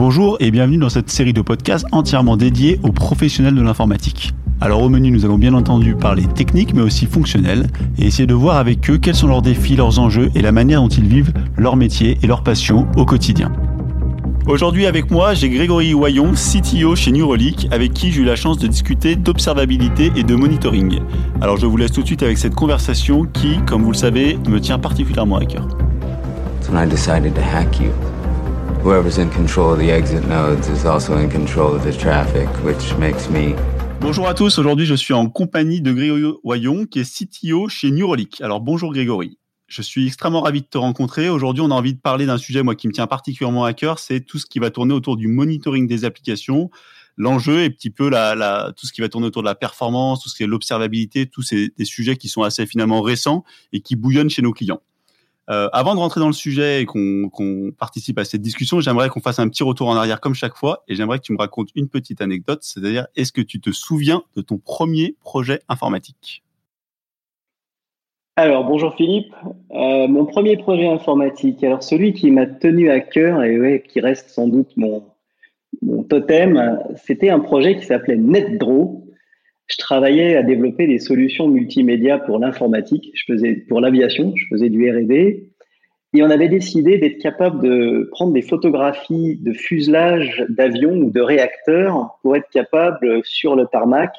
Bonjour et bienvenue dans cette série de podcasts entièrement dédiée aux professionnels de l'informatique. Alors au menu, nous allons bien entendu parler technique mais aussi fonctionnel et essayer de voir avec eux quels sont leurs défis, leurs enjeux et la manière dont ils vivent leur métier et leur passion au quotidien. Aujourd'hui avec moi, j'ai Grégory Wayon, CTO chez Neurolic, avec qui j'ai eu la chance de discuter d'observabilité et de monitoring. Alors je vous laisse tout de suite avec cette conversation qui, comme vous le savez, me tient particulièrement à cœur. Whoever's in control of the exit nodes is also in control of the traffic, which makes me Bonjour à tous, aujourd'hui je suis en compagnie de Grégory Wayon qui est CTO chez Neurolic. Alors bonjour Grégory, je suis extrêmement ravi de te rencontrer. Aujourd'hui on a envie de parler d'un sujet moi qui me tient particulièrement à cœur, c'est tout ce qui va tourner autour du monitoring des applications. L'enjeu un petit peu tout ce qui va tourner autour de la performance, tout ce qui est l'observabilité, tous ces sujets qui sont assez finalement récents et qui bouillonnent chez nos clients. Euh, avant de rentrer dans le sujet et qu'on participe à cette discussion, j'aimerais qu'on fasse un petit retour en arrière comme chaque fois et j'aimerais que tu me racontes une petite anecdote, c'est-à-dire est-ce que tu te souviens de ton premier projet informatique? Alors, bonjour Philippe. Euh, mon premier projet informatique, alors celui qui m'a tenu à cœur et qui reste sans doute mon totem, c'était un projet qui s'appelait NetDraw je travaillais à développer des solutions multimédia pour l'informatique, je faisais pour l'aviation, je faisais du R&D, et on avait décidé d'être capable de prendre des photographies de fuselage d'avions ou de réacteurs pour être capable sur le tarmac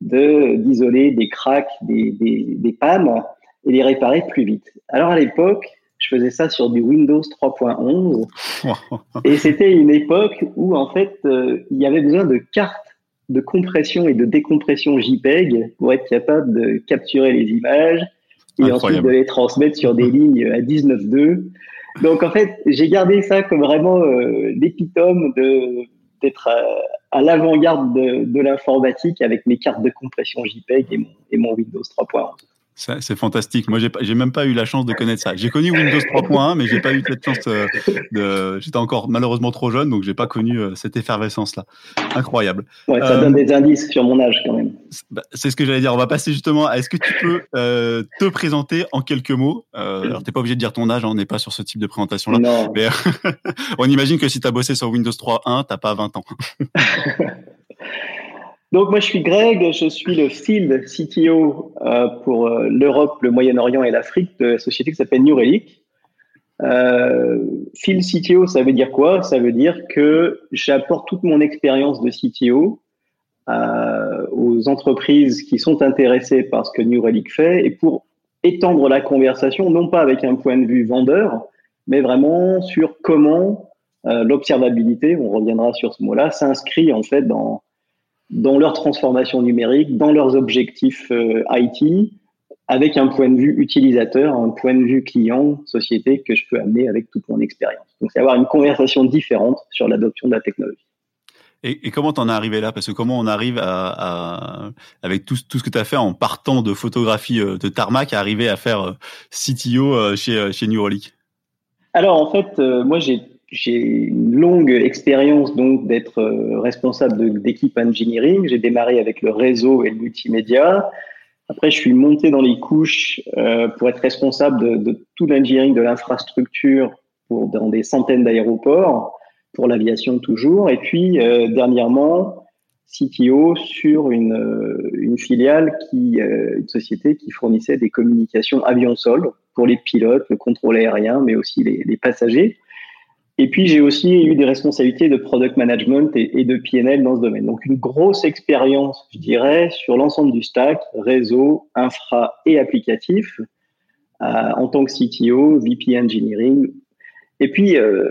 de d'isoler des cracks, des, des, des pannes et les réparer plus vite. Alors à l'époque, je faisais ça sur du Windows 3.11 et c'était une époque où en fait euh, il y avait besoin de cartes de compression et de décompression JPEG pour être capable de capturer les images et ensuite de les transmettre sur des lignes à 19.2. Donc en fait, j'ai gardé ça comme vraiment euh, l'épitome de d'être à, l'avant-garde de, de l'informatique avec mes cartes de compression JPEG et mon, et mon Windows 3.11. C'est fantastique. Moi, j'ai même pas eu la chance de connaître ça. J'ai connu Windows 3.1, mais j'ai pas eu cette chance euh, de. J'étais encore malheureusement trop jeune, donc j'ai pas connu euh, cette effervescence-là. Incroyable. Ouais, ça donne euh, des indices sur mon âge quand même. Bah, c'est ce que j'allais dire. On va passer justement à est-ce que tu peux te présenter en quelques mots? Alors, t'es pas obligé de dire ton âge, hein, on n'est pas sur ce type de présentation-là. Mais on imagine que si tu as bossé sur Windows 3.1, t'as pas 20 ans. Donc moi je suis Greg, je suis le field CTO euh, pour euh, l'Europe, le Moyen-Orient et l'Afrique de la société qui s'appelle New Relic. Euh, field CTO, ça veut dire quoi? Ça veut dire que j'apporte toute mon expérience de CTO euh, aux entreprises qui sont intéressées par ce que New Relic fait et pour étendre la conversation, non pas avec un point de vue vendeur, mais vraiment sur comment euh, l'observabilité, on reviendra sur ce mot-là, s'inscrit en fait dans dans leur transformation numérique, dans leurs objectifs euh, IT, avec un point de vue utilisateur, un point de vue client, société que je peux amener avec toute mon expérience. Donc, c'est avoir une conversation différente sur l'adoption de la technologie. Et, et comment t'en es arrivé là? Parce que comment on arrive à, à avec tout, tout, ce que tu as fait en partant de photographie euh, de tarmac, à arriver à faire euh, CTO chez, chez New Alors en fait, moi j'ai j'ai une longue expérience donc d'être euh, responsable d'équipe engineering. J'ai démarré avec le réseau et le multimédia. Après, je suis monté dans les couches euh, pour être responsable de, tout l'engineering de l'infrastructure dans des centaines d'aéroports pour l'aviation toujours. Et puis euh, dernièrement, CTO sur une, filiale qui, une société qui fournissait des communications avion-sol pour les pilotes, le contrôle aérien, mais aussi les passagers. Et puis, j'ai aussi eu des responsabilités de product management et, de PNL dans ce domaine. Donc, une grosse expérience, je dirais, sur l'ensemble du stack, réseau, infra et applicatif, euh, en tant que CTO, VP Engineering. Et puis, euh,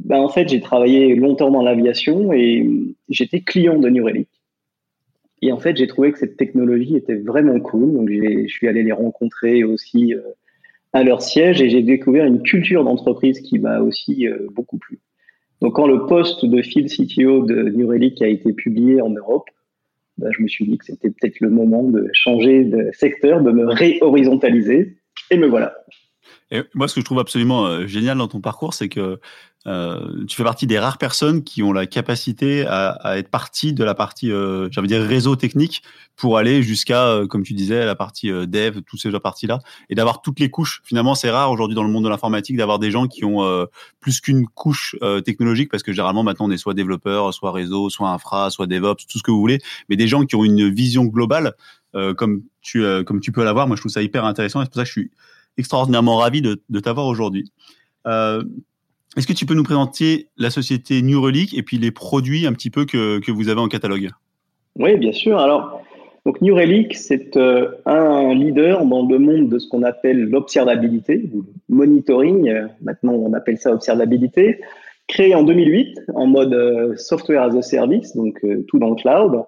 ben, en fait, j'ai travaillé longtemps dans l'aviation et j'étais client de New Relic. Et en fait, j'ai trouvé que cette technologie était vraiment cool. Donc, je suis allé les rencontrer aussi. Euh, à leur siège et j'ai découvert une culture d'entreprise qui m'a aussi euh, beaucoup plu. Donc quand le poste de field CTO de New Relic a été publié en Europe, bah, je me suis dit que c'était peut-être le moment de changer de secteur, de me réhorizontaliser et me voilà. Moi, ce que je trouve absolument euh, génial dans ton parcours, c'est que euh, tu fais partie des rares personnes qui ont la capacité à, être partie de la partie, euh, j'allais dire réseau technique, pour aller jusqu'à, euh, comme tu disais, la partie euh, dev, toutes ces parties-là, et d'avoir toutes les couches. Finalement, c'est rare aujourd'hui dans le monde de l'informatique d'avoir des gens qui ont plus qu'une couche technologique, parce que généralement maintenant on est soit développeur, soit réseau, soit infra, soit DevOps, tout ce que vous voulez, mais des gens qui ont une vision globale, comme tu comme tu peux l'avoir. Moi, je trouve ça hyper intéressant, et c'est pour ça que je suis extraordinairement ravi de, t'avoir aujourd'hui. Est-ce que tu peux nous présenter la société New Relic et puis les produits un petit peu que, que vous avez en catalogue? Oui, bien sûr. Alors, donc New Relic, c'est euh, un leader dans le monde de ce qu'on appelle l'observabilité ou le monitoring. Maintenant, on appelle ça observabilité. Créé en 2008 en mode euh, software as a service, donc euh, tout dans le cloud,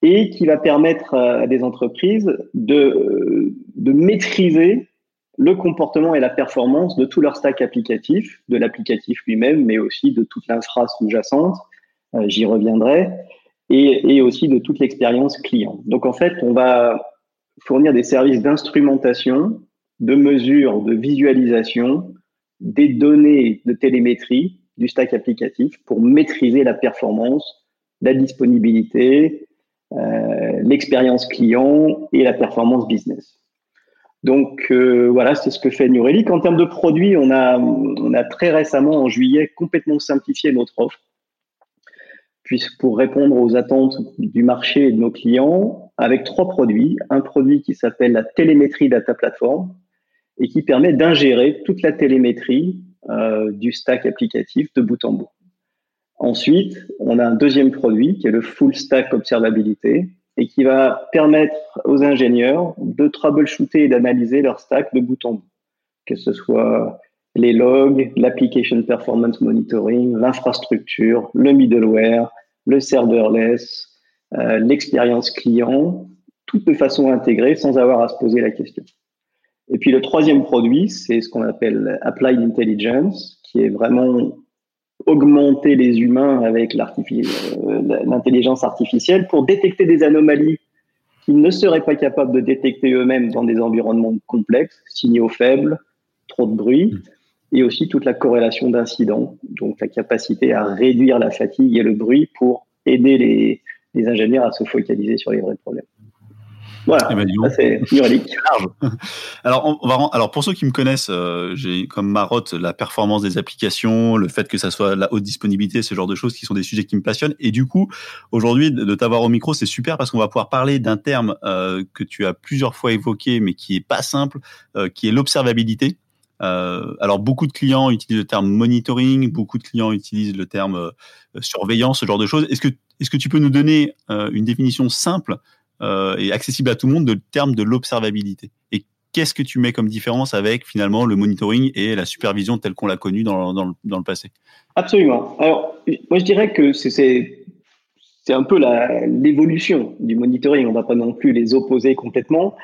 et qui va permettre à des entreprises de, de maîtriser le comportement et la performance de tout leur stack applicatif, de l'applicatif lui-même, mais aussi de toute l'infra sous-jacente, euh, j'y reviendrai, et, aussi de toute l'expérience client. Donc en fait, on va fournir des services d'instrumentation, de mesure, de visualisation des données de télémétrie du stack applicatif pour maîtriser la performance, la disponibilité, euh, l'expérience client et la performance business. Donc euh, voilà, c'est ce que fait New Relic. En termes de produits, on a, très récemment, en juillet, complètement simplifié notre offre, puisque pour répondre aux attentes du marché et de nos clients, avec trois produits. Un produit qui s'appelle la télémétrie data platform et qui permet d'ingérer toute la télémétrie euh, du stack applicatif de bout en bout. Ensuite, on a un deuxième produit qui est le full stack observabilité et qui va permettre aux ingénieurs de troubleshooter et d'analyser leur stack de bout en bout, que ce soit les logs, l'application performance monitoring, l'infrastructure, le middleware, le serverless, euh, l'expérience client, tout de façon intégrée sans avoir à se poser la question. Et puis le troisième produit, c'est ce qu'on appelle Applied Intelligence, qui est vraiment augmenter les humains avec euh, l'intelligence artificielle pour détecter des anomalies qu'ils ne seraient pas capables de détecter eux-mêmes dans des environnements complexes, signaux faibles, trop de bruit, et aussi toute la corrélation d'incidents, donc la capacité à réduire la fatigue et le bruit pour aider les, les ingénieurs à se focaliser sur les vrais problèmes. Voilà, eh ben, c'est alors, on va, alors, pour ceux qui me connaissent, euh, j'ai comme marotte la performance des applications, le fait que ça soit la haute disponibilité, ce genre de choses qui sont des sujets qui me passionnent. Et du coup, aujourd'hui, de t'avoir au micro, c'est super parce qu'on va pouvoir parler d'un terme euh, que tu as plusieurs fois évoqué, mais qui est pas simple, euh, qui est l'observabilité. alors, beaucoup de clients utilisent le terme monitoring, beaucoup de clients utilisent le terme surveillance, ce genre de choses. Est-ce que, est-ce que tu peux nous donner une définition simple euh, et accessible à tout le monde de terme de l'observabilité. Et qu'est-ce que tu mets comme différence avec finalement le monitoring et la supervision telle qu'on l'a connue dans, dans, dans, le, passé? Absolument. Alors, moi je dirais que c'est un peu l'évolution du monitoring. On ne va pas non plus les opposer complètement.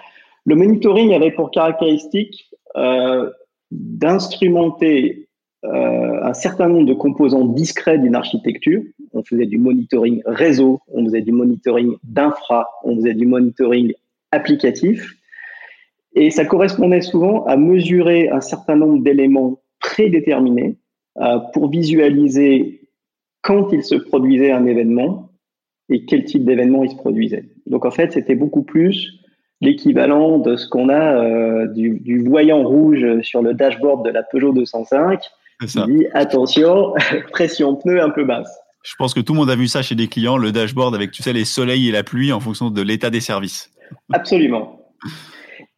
Le monitoring avait pour caractéristique euh, d'instrumenter euh, un certain nombre de composants discrets d'une architecture. On faisait du monitoring réseau, on faisait du monitoring d'infra, on faisait du monitoring applicatif. Et ça correspondait souvent à mesurer un certain nombre d'éléments prédéterminés euh, pour visualiser quand il se produisait un événement et quel type d'événement il se produisait. Donc en fait, c'était beaucoup plus l'équivalent de ce qu'on a euh, du, du, voyant rouge sur le dashboard de la Peugeot 205 dit attention, pression pneu un peu basse. Je pense que tout le monde a vu ça chez des clients, le dashboard avec, tu sais, les soleils et la pluie en fonction de l'état des services. Absolument.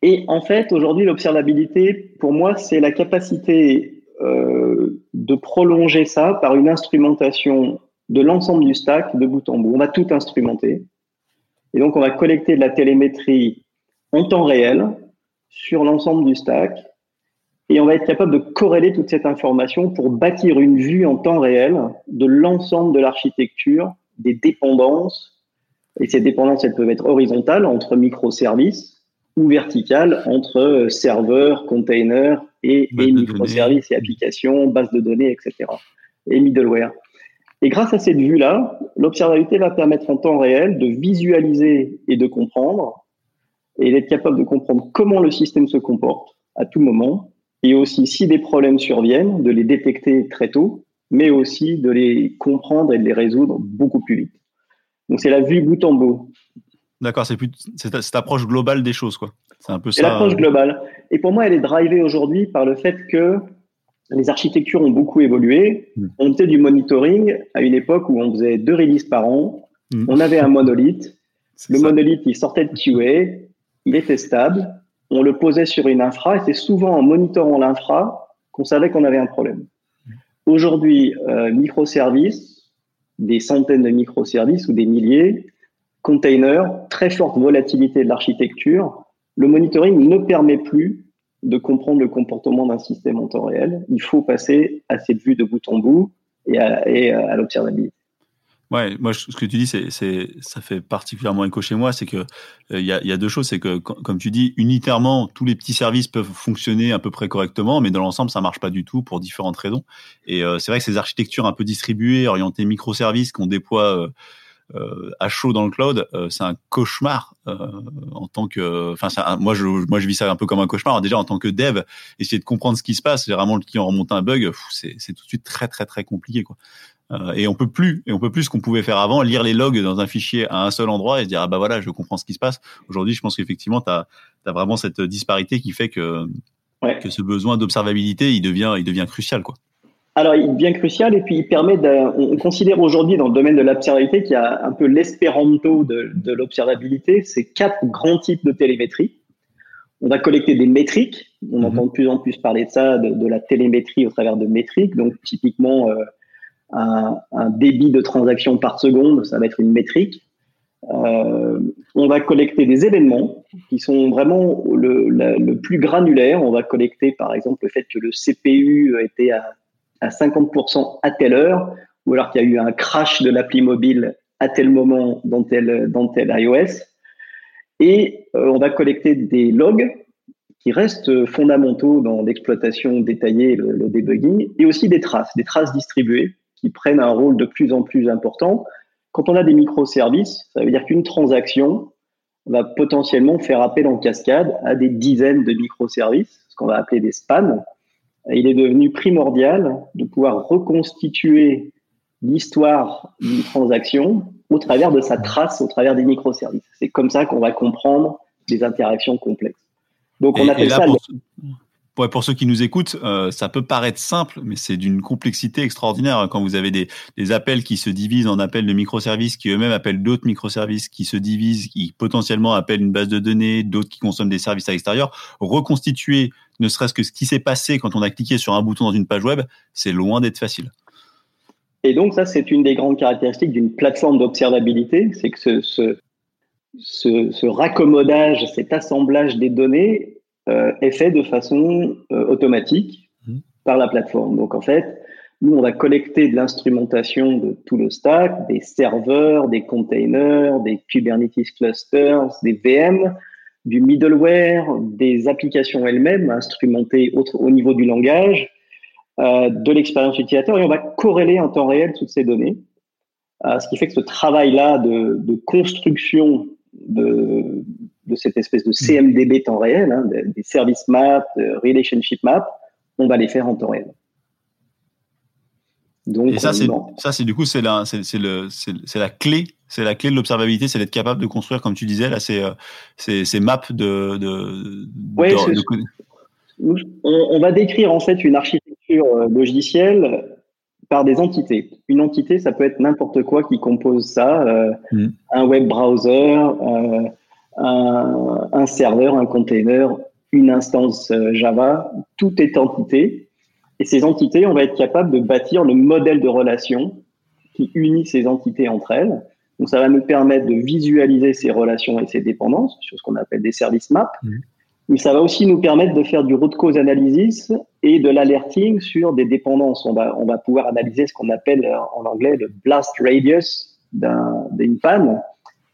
Et en fait, aujourd'hui, l'observabilité, pour moi, c'est la capacité euh, de prolonger ça par une instrumentation de l'ensemble du stack de bout en bout. On va tout instrumenter. Et donc, on va collecter de la télémétrie en temps réel sur l'ensemble du stack et on va être capable de corréler toute cette information pour bâtir une vue en temps réel de l'ensemble de l'architecture, des dépendances. Et ces dépendances, elles peuvent être horizontales entre microservices ou verticales entre serveurs, containers et, et microservices et applications, bases de données, etc. Et middleware. Et grâce à cette vue-là, l'observabilité va permettre en temps réel de visualiser et de comprendre et d'être capable de comprendre comment le système se comporte à tout moment et aussi si des problèmes surviennent, de les détecter très tôt, mais aussi de les comprendre et de les résoudre beaucoup plus vite. Donc c'est la vue bout en bout. D'accord, c'est plus cette approche globale des choses, quoi. C'est un peu ça. l'approche globale. Et pour moi, elle est drivée aujourd'hui par le fait que les architectures ont beaucoup évolué. Hmm. On faisait du monitoring à une époque où on faisait deux releases par an. Hmm. On avait un monolithe. Le monolithe, il sortait de QA, il était stable. On le posait sur une infra et c'est souvent en monitorant l'infra qu'on savait qu'on avait un problème. Aujourd'hui, euh, microservices, des centaines de microservices ou des milliers, containers, très forte volatilité de l'architecture. Le monitoring ne permet plus de comprendre le comportement d'un système en temps réel. Il faut passer à cette vue de bout en bout et à, l'observabilité. Ouais, moi, ce que tu dis, c'est, ça fait particulièrement écho chez moi, c'est que euh, il y, a, deux choses, c'est que comme tu dis, unitairement, tous les petits services peuvent fonctionner à peu près correctement, mais dans l'ensemble, ça marche pas du tout pour différentes raisons. Et euh, c'est vrai que ces architectures un peu distribuées, orientées microservices qu'on déploie euh, à chaud dans le cloud, c'est un cauchemar en tant que. Enfin, moi je moi je vis ça un peu comme un cauchemar. Déjà en tant que dev, essayer de comprendre ce qui se passe. Généralement, le client remonte un bug, c'est c'est tout de suite très très très compliqué quoi. Et on peut plus et on peut plus ce qu'on pouvait faire avant, lire les logs dans un fichier à un seul endroit et se dire ah bah voilà, je comprends ce qui se passe. Aujourd'hui, je pense qu'effectivement, tu as, as, vraiment cette disparité qui fait que que ce besoin d'observabilité, il devient il devient crucial quoi. Alors, il devient crucial et puis il permet de, on considère aujourd'hui dans le domaine de l'observabilité qu'il y a un peu l'espéranto de, de l'observabilité. C'est quatre grands types de télémétrie. On va collecter des métriques. On mhm. entend de plus en plus parler de ça, de, la télémétrie au travers de métriques. Donc, typiquement, euh, un, débit de transaction par seconde, ça va être une métrique. Euh, on va collecter des événements qui sont vraiment le, plus granulaire. On va collecter, par exemple, le fait que le CPU était à à 50% à telle heure, ou alors qu'il y a eu un crash de l'appli mobile à tel moment dans tel, dans tel iOS. Et euh, on va collecter des logs qui restent fondamentaux dans l'exploitation détaillée, le, le debugging, et aussi des traces, des traces distribuées qui prennent un rôle de plus en plus important. Quand on a des microservices, ça veut dire qu'une transaction va potentiellement faire appel en cascade à des dizaines de microservices, ce qu'on va appeler des spans, il est devenu primordial de pouvoir reconstituer l'histoire d'une transaction au travers de sa trace, au travers des microservices. C'est comme ça qu'on va comprendre les interactions complexes. Donc on appelle ça. Pour, pour, ceux qui nous écoutent, euh, ça peut paraître simple, mais c'est d'une complexité extraordinaire quand vous avez des, appels qui se divisent en appels de microservices, qui eux-mêmes appellent d'autres microservices, qui se divisent, qui potentiellement appellent une base de données, d'autres qui consomment des services à l'extérieur. Reconstituer ne serait-ce que ce qui s'est passé quand on a cliqué sur un bouton dans une page web, c'est loin d'être facile. Et donc ça, c'est une des grandes caractéristiques d'une plateforme d'observabilité, c'est que ce, ce, raccommodage, cet assemblage des données est fait de façon euh, automatique mmh. par la plateforme. Donc en fait, nous, on va collecter de l'instrumentation de tout le stack, des serveurs, des containers, des Kubernetes clusters, des VM, du middleware, des applications elles-mêmes instrumentées au, niveau du langage, euh, de l'expérience utilisateur, et on va corréler en temps réel toutes ces données. Euh, ce qui fait que ce travail-là de, de, construction de, de, cette espèce de CMDB temps réel, hein, des, service maps, relationship maps, on va les faire en temps réel. Donc, et ça, c'est, ça, c'est du coup, c'est la, c'est, le, c'est, la clé c'est la clé de l'observabilité, c'est d'être capable de construire, comme tu disais, là, ces, euh, ces, maps de. de, On, va décrire en fait une architecture euh, logicielle par des entités. Une entité, ça peut être n'importe quoi qui compose ça, euh, mm. un web browser, un, un, serveur, un container, une instance Java, tout est entité. Et ces entités, on va être capable de bâtir le modèle de relation qui unit ces entités entre elles donc, ça va nous permettre de visualiser ces relations et ces dépendances sur ce qu'on appelle des services maps. Mmh. Mais ça va aussi nous permettre de faire du root cause analysis et de l'alerting sur des dépendances. On va, on va pouvoir analyser ce qu'on appelle euh, en anglais le blast radius d'une panne,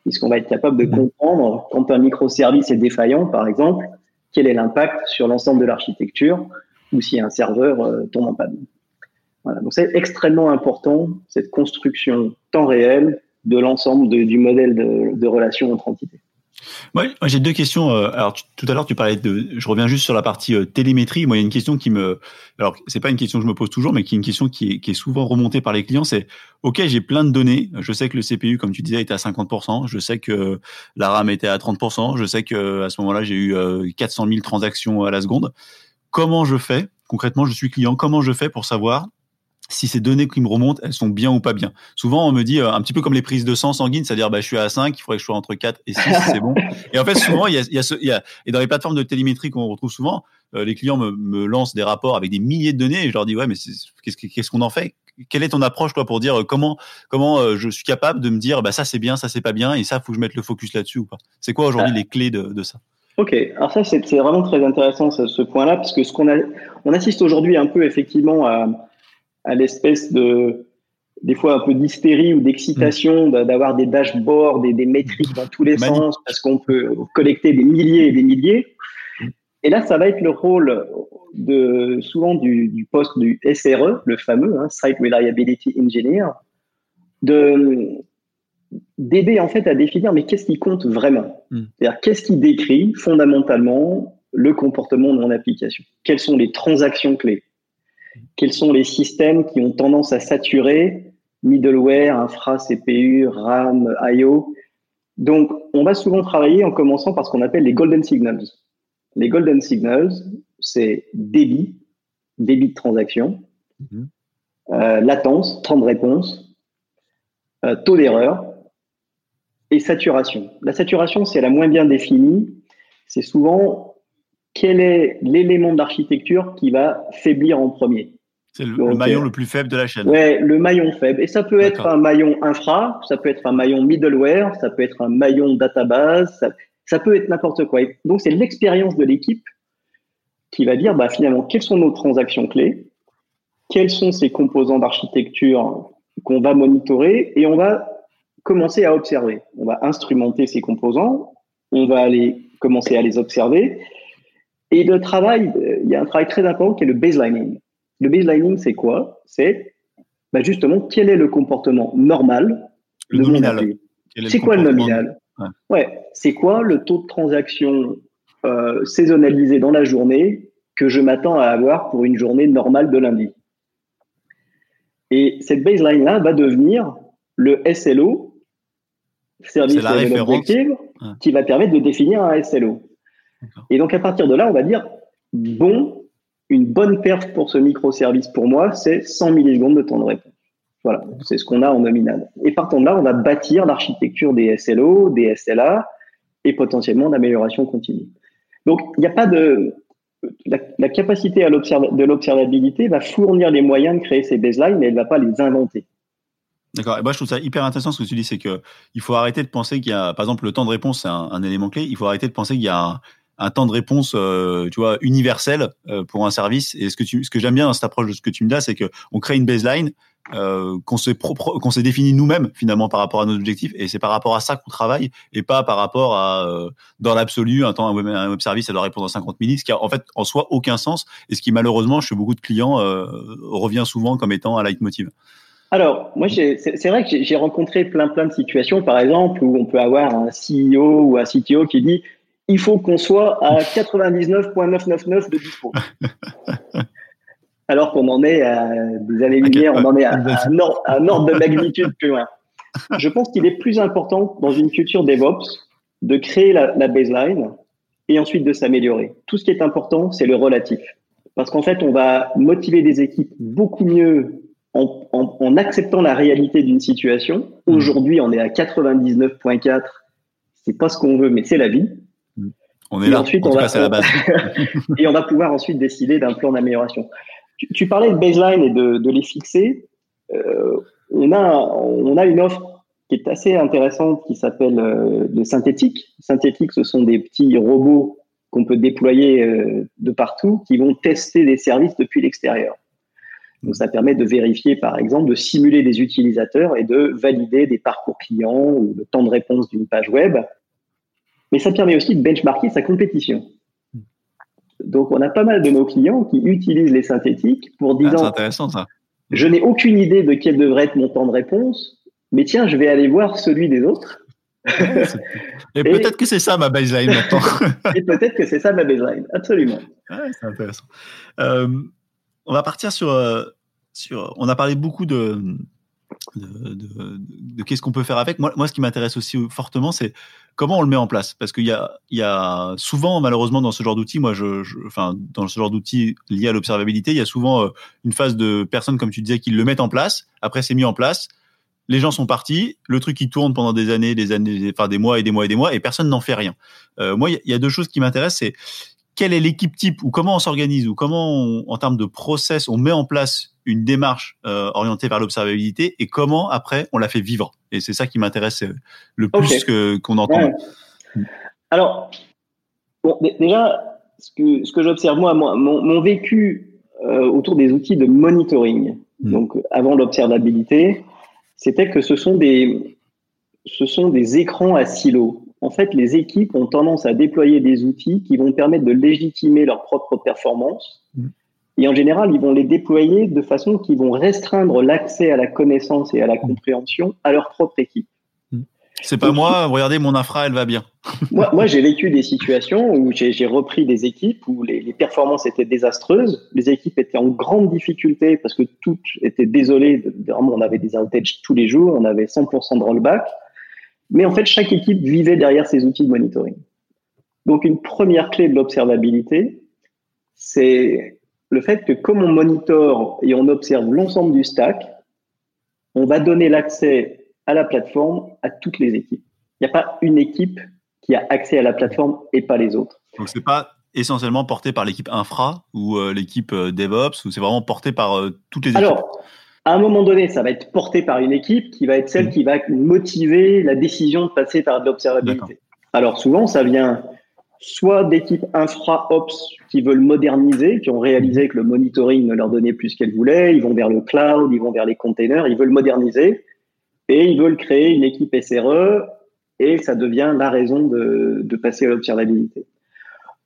puisqu'on va être capable de mmh. comprendre quand un microservice est défaillant, par exemple, quel est l'impact sur l'ensemble de l'architecture ou si un serveur euh, tombe en panne. Voilà. Donc c'est extrêmement important, cette construction temps réel de l'ensemble du modèle de, relation entre entités. Moi, j'ai deux questions. Euh, alors, tout à l'heure, tu parlais de. Je reviens juste sur la partie euh, télémétrie. Moi, il y a une question qui me. Alors, c'est pas une question que je me pose toujours, mais qui est une question qui est, souvent remontée par les clients. C'est OK, j'ai plein de données. Je sais que le CPU, comme tu disais, était à 50%. Je sais que la RAM était à 30%. Je sais que à ce moment-là, j'ai eu 400 euh, 000 transactions à la seconde. Comment je fais concrètement Je suis client. Comment je fais pour savoir si ces données qui me remontent, elles sont bien ou pas bien. Souvent, on me dit euh, un petit peu comme les prises de sang sanguine, c'est-à-dire bah, je suis à 5, il faudrait que je sois entre 4 et 6, c'est bon. Et en fait, souvent, il y a, il y a, ce, il y a et dans les plateformes de télémétrie qu'on retrouve souvent, euh, les clients me, me, lancent des rapports avec des milliers de données et je leur dis ouais, mais qu'est-ce qu'on en fait? Quelle est ton approche toi pour dire euh, comment comment je suis capable de me dire bah ça c'est bien, ça c'est pas bien et ça faut que je mette le focus là-dessus ou pas? C'est quoi aujourd'hui les clés de, de ça? Ok, alors ça c'est vraiment très intéressant ce, ce point-là parce que ce qu'on a, on assiste aujourd'hui un peu effectivement à à l'espèce de des fois un peu d'hystérie ou d'excitation mm. d'avoir des dashboards et des métriques dans tous les sens parce qu'on peut collecter des milliers et des milliers. Mm. Et là, ça va être le rôle de souvent du, poste du SRE, le fameux hein, Site Reliability Engineer, de d'aider en fait à définir mais qu'est-ce qui compte vraiment? Mm. C'est-à-dire qu'est-ce qui décrit fondamentalement le comportement de mon application? Quelles sont les transactions clés? Quels sont les systèmes qui ont tendance à saturer middleware, infra, CPU, RAM, I/O. Donc, on va souvent travailler en commençant par ce qu'on appelle les golden signals. Les golden signals, c'est débit, débit de transaction, mhm. euh, latence, temps de réponse, euh, taux d'erreur et saturation. La saturation, c'est la moins bien définie. C'est souvent quel est l'élément d'architecture qui va faiblir en premier. C'est le, maillon le plus faible de la chaîne. Ouais, le maillon faible. Et ça peut être un maillon infra, ça peut être un maillon middleware, ça peut être un maillon database, ça, peut être n'importe quoi. donc c'est l'expérience de l'équipe qui va dire bah, finalement quelles sont nos transactions clés, quels sont ces composants d'architecture qu'on va monitorer et on va commencer à observer. On va instrumenter ces composants, on va aller commencer à les observer. Et le travail, il y a un travail très important qui est le baselining. Le baselining, c'est quoi? C'est bah, justement quel est le comportement normal le de nominal. C'est quoi le nominal? Ouais, c'est quoi le taux de transaction euh, saisonnalisé dans la journée que je m'attends à avoir pour une journée normale de lundi? Et cette baseline-là va devenir le SLO, Service Objective, qui va permettre de définir un SLO. Et donc à partir de là, on va dire bon, une bonne perf pour ce microservice pour moi, c'est 100 millisecondes de temps de réponse. Voilà, c'est ce qu'on a en nominal. Et partant de là, on va bâtir l'architecture des SLO, des SLA et potentiellement d'amélioration continue. Donc, il n'y a pas de. La, capacité à de l'observabilité va fournir les moyens de créer ces baselines, mais elle ne va pas les inventer. D'accord. Et moi, je trouve ça hyper intéressant ce que tu dis, c'est que il faut arrêter de penser qu'il y a, par exemple, le temps de réponse, c'est un, un, élément clé. Il faut arrêter de penser qu'il y a un, temps de réponse, euh, tu vois, universel euh, pour un service. Et ce que tu, ce que j'aime bien dans cette approche de ce que tu me dis, c'est que on crée une baseline euh, qu'on s'est qu'on s'est défini nous-mêmes finalement par rapport à nos objectifs. Et c'est par rapport à ça qu'on travaille et pas par rapport à dans l'absolu un temps un web, service ça doit répondre en 50 minutes, ce qui a en fait en soi aucun sens et ce qui malheureusement chez beaucoup de clients revient souvent comme étant un leitmotiv. Alors, moi, c'est vrai que j'ai rencontré plein, plein de situations, par exemple, où on peut avoir un CEO ou un CTO qui dit il faut qu'on soit à 99,999 de dispo. Alors qu'on en est à des années-lumière, on en est à, un, ordre, de magnitude plus loin. Je pense qu'il est plus important dans une culture DevOps de créer la, baseline et ensuite de s'améliorer. Tout ce qui est important, c'est le relatif. Parce qu'en fait, on va motiver des équipes beaucoup mieux en, en acceptant la réalité d'une situation. Mmh. Aujourd'hui, on est à 99.4. C'est pas ce qu'on veut, mais c'est la vie. On est là, ensuite, on, va, à la base. et on va pouvoir ensuite décider d'un plan d'amélioration. Tu, parlais de baseline et de, les fixer. Euh, on, a, on a une offre qui est assez intéressante qui s'appelle euh, le synthétique. Synthétique, ce sont des petits robots qu'on peut déployer euh, de partout qui vont tester des services depuis l'extérieur. Donc ça permet de vérifier, par exemple, de simuler des utilisateurs et de valider des parcours clients ou le temps de réponse d'une page web mais ça permet aussi de benchmarker sa compétition. Donc, on a pas mal de nos clients qui utilisent les synthétiques pour dire ah, intéressant ça. Je n'ai aucune idée de quel devrait être mon temps de réponse, mais tiens, je vais aller voir celui des autres et, peut-être que c'est ça ma baseline maintenant. et peut-être que c'est ça ma baseline, absolument. c'est intéressant. Euh, on va partir sur, euh, sur. On a parlé beaucoup de, de, qu'est-ce qu'on peut faire avec. Moi, moi ce qui m'intéresse aussi fortement, c'est comment on le met en place. Parce qu'il y a, il y a souvent, malheureusement, dans ce genre d'outils, moi, enfin, dans ce genre d'outils liés à l'observabilité, il y a souvent euh, une phase de personnes, comme tu disais, qui le mettent en place. Après, c'est mis en place. Les gens sont partis, le truc il tourne pendant des années, des années, enfin des mois et des mois et des mois, et personne n'en fait rien. Euh, moi, il y, a deux choses qui m'intéressent, c'est quelle est l'équipe type ou comment on s'organise ou comment, en termes de process, on met en place une démarche euh, orientée vers l'observabilité et comment après on la fait vivre. Et c'est ça qui m'intéresse euh, le plus que qu'on entend. Alors, déjà, ce que, ce que j'observe moi, mon, vécu euh, autour des outils de monitoring, hmm. donc avant l'observabilité, c'était que ce sont des ce sont des écrans à silos. En fait, les équipes ont tendance à déployer des outils qui vont permettre de légitimer leur propre performance. Hmm. Et en général, ils vont les déployer de façon qu'ils vont restreindre l'accès à la connaissance et à la compréhension à leur propre équipe. C'est pas moi, regardez, mon infra, elle va bien. moi, moi j'ai vécu des situations où j'ai repris des équipes où les, les, performances étaient désastreuses, les équipes étaient en grande difficulté parce que toutes étaient désolées, vraiment, on avait des outages tous les jours, on avait 100% de rollback, mais en fait, chaque équipe vivait derrière ces outils de monitoring. Donc, une première clé de l'observabilité, c'est le fait que comme on monitore et on observe l'ensemble du stack, on va donner l'accès à la plateforme à toutes les équipes. Il n'y a pas une équipe qui a accès à la plateforme et pas les autres. Donc c'est pas essentiellement porté par l'équipe infra ou euh, l'équipe euh, DevOps ou c'est vraiment porté par euh, toutes les équipes? Alors, à un moment donné, ça va être porté par une équipe qui va être celle mmh. qui va motiver la décision de passer par de l'observabilité. Alors souvent, ça vient soit d'équipes infra-ops qui veulent moderniser, qui ont réalisé que le monitoring ne leur donnait plus ce qu'elles voulaient, ils vont vers le cloud, ils vont vers les containers, ils veulent moderniser et ils veulent créer une équipe SRE et ça devient la raison de, passer à l'observabilité.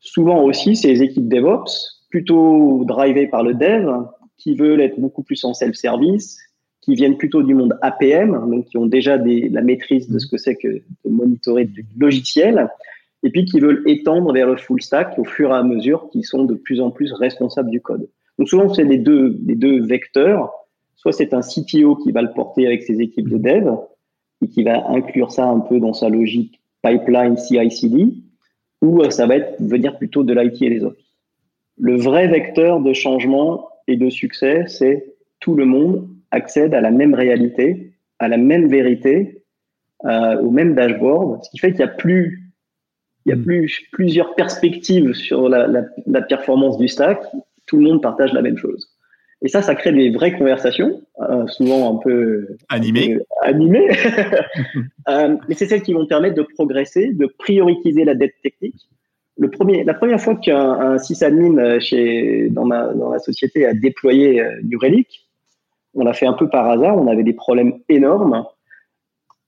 Souvent aussi, les équipes DevOps, plutôt drivées par le dev, qui veulent être beaucoup plus en self-service, qui viennent plutôt du monde APM, donc qui ont déjà la maîtrise de ce que c'est que de monitorer du logiciel, et puis qui veulent étendre vers le full stack au fur et à mesure qu'ils sont de plus en plus responsables du code. Donc souvent, c'est les deux, les deux vecteurs. Soit c'est un CTO qui va le porter avec ses équipes de dev et qui va inclure ça un peu dans sa logique pipeline CI/CD, ou euh, ça va être venir plutôt de l'IT et les autres. Le vrai vecteur de changement et de succès, c'est tout le monde accède à la même réalité, à la même vérité, euh, au même dashboard, ce qui fait qu'il n'y a plus il y a hmm. plus, plusieurs perspectives sur la, la, la, performance du stack. Tout le monde partage la même chose. Et ça, ça crée des vraies conversations, euh, souvent un peu animées. euh, mais c'est celles qui vont permettre de progresser, de prioriser la dette technique. Le premier, la première fois qu'un un sysadmin euh, chez, dans, ma, dans la société a déployé New Relic, on l'a fait un peu par hasard. On avait des problèmes énormes.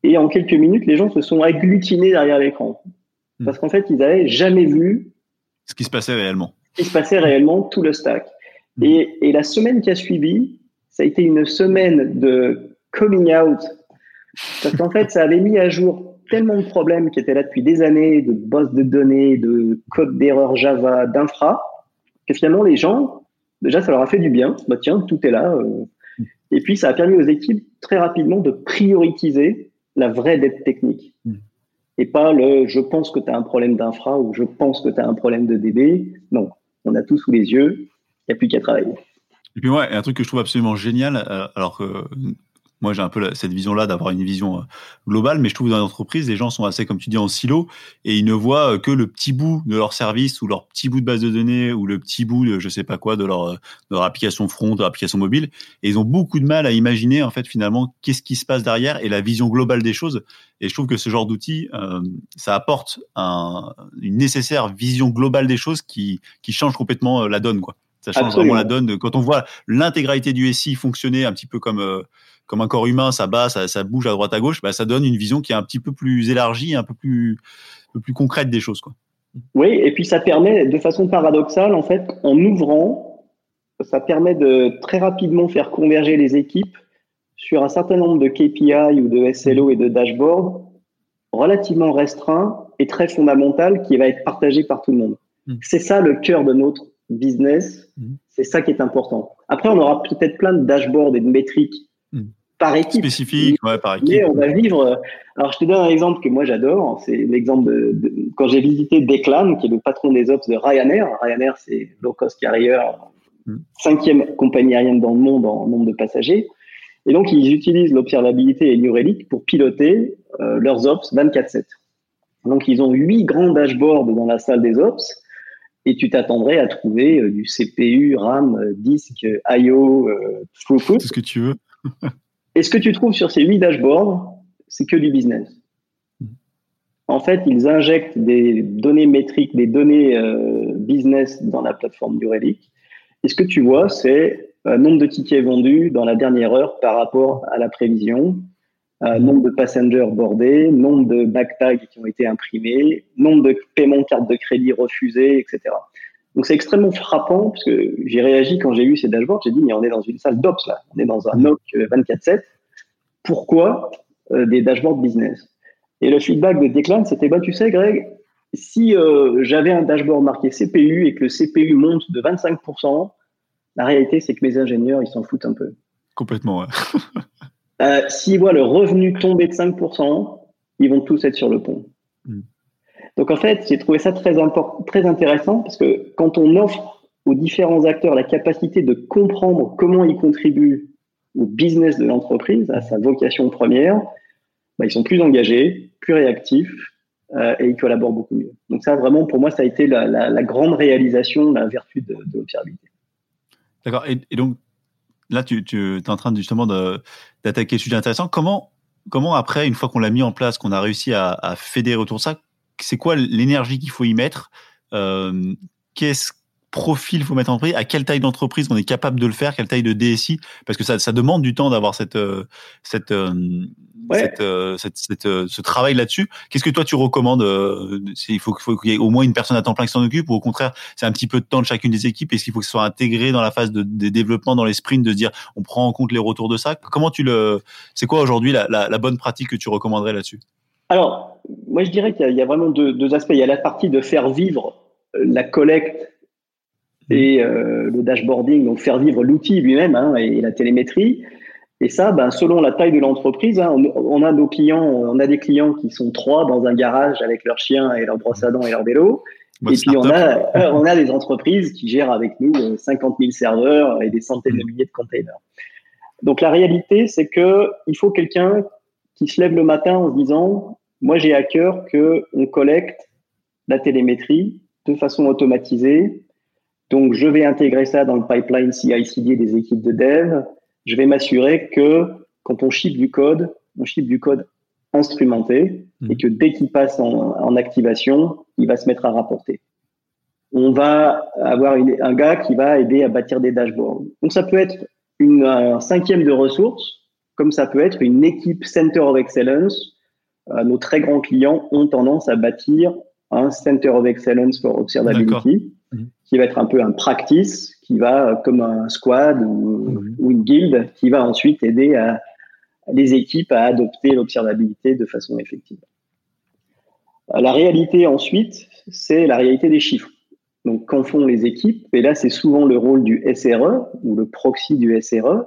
Et en quelques minutes, les gens se sont agglutinés derrière l'écran. Hmm. Parce qu'en fait, ils n'avaient jamais vu ce qui se passait réellement. Ce qui se passait réellement, tout le stack. Hmm. Et, et, la semaine qui a suivi, ça a été une semaine de coming out. Parce qu'en fait, ça avait mis à jour tellement de problèmes qui étaient là depuis des années, de boss de données, de code d'erreur Java, d'infra, que finalement, les gens, déjà, ça leur a fait du bien. Bah, tiens, tout est là. Euh. Et puis, ça a permis aux équipes très rapidement de prioriser la vraie dette technique. Et pas le je pense que tu as un problème d'infra ou je pense que tu as un problème de DB. Non, on a tout sous les yeux, il n'y a plus qu'à travailler. Et puis ouais, un truc que je trouve absolument génial, euh, alors que moi, j'ai un peu cette vision-là d'avoir une vision euh, globale, mais je trouve que dans l'entreprise, les gens sont assez, comme tu dis, en silo et ils ne voient euh, que le petit bout de leur service ou leur petit bout de base de données ou le petit bout de je sais pas quoi de leur, euh, de leur application front, de leur application mobile. Et ils ont beaucoup de mal à imaginer, en fait, finalement, qu'est-ce qui se passe derrière et la vision globale des choses. Et je trouve que ce genre d'outil, ça apporte un, une nécessaire vision globale des choses qui, qui change complètement la donne, quoi. Ça change vraiment la donne. Quand on voit l'intégralité du SI fonctionner un petit peu comme comme un corps humain, ça bat, ça, ça bouge à droite à gauche, bah, ça donne une vision qui est un petit peu plus élargie, un peu plus, un peu plus concrète des choses. Quoi. Oui, et puis ça permet, de façon paradoxale, en fait, en ouvrant, ça permet de très rapidement faire converger les équipes sur un certain nombre de KPI ou de SLO et de dashboard relativement restreint et très fondamental qui va être partagé par tout le monde. Hmm. C'est ça le cœur de notre business. Hmm. C'est ça qui est important. Après, on aura peut-être plein de dashboards et de métriques. Par équipe. Spécifiques, ouais, par équipe. Mais on va vivre. Alors, je te donne un exemple que moi j'adore. C'est l'exemple de, quand j'ai visité Declan, qui est le patron des ops de Ryanair. Ryanair, c'est low cost carrier, cinquième compagnie aérienne dans le monde en nombre de passagers. Et donc, ils utilisent l'observabilité et New Relic pour piloter euh, leurs ops 24/7. Donc, ils ont huit grands dashboards dans la salle des ops et tu t'attendrais à trouver euh, du CPU, RAM, euh, disque, I/O, throughput. Tout ce que tu veux. Et ce que tu trouves sur ces huit dashboards, c'est que du business. En fait, ils injectent des données métriques, des données business dans la plateforme New Relic. Et ce que tu vois, c'est euh, nombre de tickets vendus dans la dernière heure par rapport à la prévision, euh, nombre de passengers bordés, nombre de backtags qui ont été imprimés, nombre de paiements de cartes de crédit refusés, etc. Donc c'est extrêmement frappant parce que j'ai réagi quand j'ai vu ces dashboards, j'ai dit mais on est dans une salle d'ops là, on est dans un NOC 24/7. Pourquoi euh, des dashboards business? Et le feedback de Declan, c'était bah tu sais Greg, si j'avais un dashboard marqué CPU et que le CPU monte de 25%, la réalité, c'est que mes ingénieurs, ils s'en foutent un peu. Complètement, ouais. euh, S'ils voient le revenu tomber de 5%, ils vont tous être sur le pont. Hmm. Donc en fait, j'ai trouvé ça très, très intéressant parce que quand on offre aux différents acteurs la capacité de comprendre comment ils contribuent au business de l'entreprise, à sa vocation première, bah, ils sont plus engagés, plus réactifs euh, et ils collaborent beaucoup mieux. Donc ça, vraiment, pour moi, ça a été la, grande réalisation, la vertu de, de l'observabilité. D'accord. Et, donc, là, tu, es en train justement d'attaquer le sujet intéressant. Comment, comment après, une fois qu'on l'a mis en place, qu'on a réussi à, fédérer autour de ça, c'est quoi l'énergie qu'il faut y mettre euh, Qu'est-ce profil faut mettre en place, à quelle taille d'entreprise on est capable de le faire, quelle taille de DSI, parce que ça, ça demande du temps d'avoir cette, euh, cette, euh, euh, cette, cette, ce travail là-dessus. Qu'est-ce que toi tu recommandes Il faut, faut qu'il y ait au moins une personne à temps plein qui s'en occupe, ou au contraire, c'est un petit peu de temps de chacune des équipes. Est-ce qu'il faut que ce soit intégré dans la phase de, développement, dans les sprints, de se dire on prend en compte les retours de ça? Comment tu le C'est quoi aujourd'hui la, la, bonne pratique que tu recommanderais là-dessus? Alors, moi je dirais qu'il y, y, a vraiment deux, deux aspects. Il y a la partie de faire vivre la collecte et euh, le dashboarding, donc faire vivre l'outil lui-même hein, et, la télémétrie. Et ça, ben, selon la taille de l'entreprise, hein, on, a nos clients, on a des clients qui sont trois dans un garage avec leurs chiens et leurs brosses à dents et leur vélo. et puis on a, on a des entreprises qui gèrent avec nous 50 euh, 000 serveurs et des centaines de milliers de containers. Donc la réalité, c'est que il faut quelqu'un qui se lève le matin en se disant, moi j'ai à cœur que on collecte la télémétrie de façon automatisée donc, je vais intégrer ça dans le pipeline CI/CD des équipes de dev. Je vais m'assurer que quand on ship du code, on ship du code instrumenté mmh. et que dès qu'il passe en, activation, il va se mettre à rapporter. On va avoir un gars qui va aider à bâtir des dashboards. Donc, ça peut être une, un cinquième de ressources, comme ça peut être une équipe Center of Excellence. Euh, nos très grands clients ont tendance à bâtir un Center of Excellence for Observability qui va être un peu un practice, qui va, euh, comme un squad ou, une guilde, qui va ensuite aider à, les équipes à adopter l'observabilité de façon effective. Euh, la réalité ensuite, c'est la réalité des chiffres. Donc, qu'en font les équipes? Et là, c'est souvent le rôle du SRE ou le proxy du SRE.